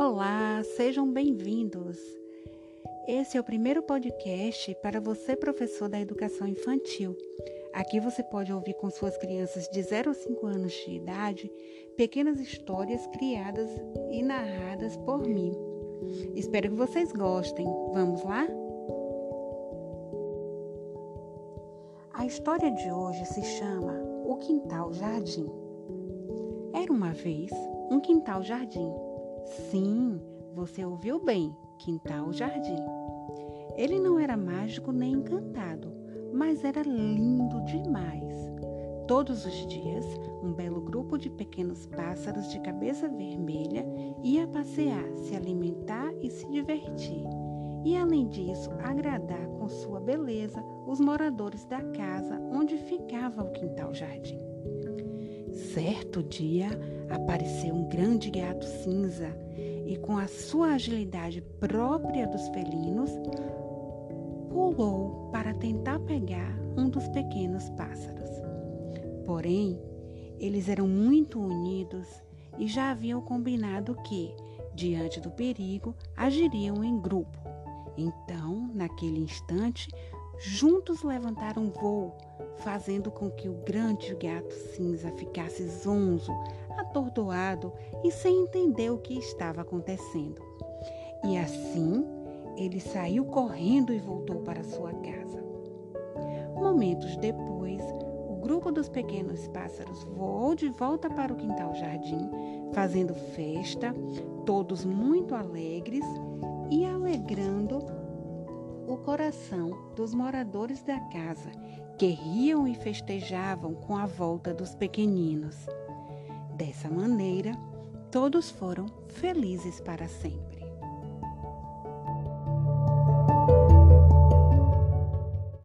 Olá, sejam bem-vindos. Esse é o primeiro podcast para você, professor da educação infantil. Aqui você pode ouvir com suas crianças de 0 a 5 anos de idade pequenas histórias criadas e narradas por mim. Espero que vocês gostem. Vamos lá? A história de hoje se chama O Quintal Jardim. Era uma vez um quintal jardim Sim, você ouviu bem, quintal jardim. Ele não era mágico nem encantado, mas era lindo demais. Todos os dias, um belo grupo de pequenos pássaros de cabeça vermelha ia passear, se alimentar e se divertir. E além disso, agradar com sua beleza os moradores da casa onde ficava o quintal jardim. Certo dia apareceu um grande gato cinza e, com a sua agilidade própria dos felinos, pulou para tentar pegar um dos pequenos pássaros. Porém, eles eram muito unidos e já haviam combinado que, diante do perigo, agiriam em grupo. Então, naquele instante, juntos levantaram voo fazendo com que o grande gato cinza ficasse zonzo, atordoado e sem entender o que estava acontecendo. E assim ele saiu correndo e voltou para sua casa. Momentos depois, o grupo dos pequenos pássaros voou de volta para o quintal jardim, fazendo festa, todos muito alegres e alegrando o coração dos moradores da casa, que riam e festejavam com a volta dos pequeninos. Dessa maneira, todos foram felizes para sempre.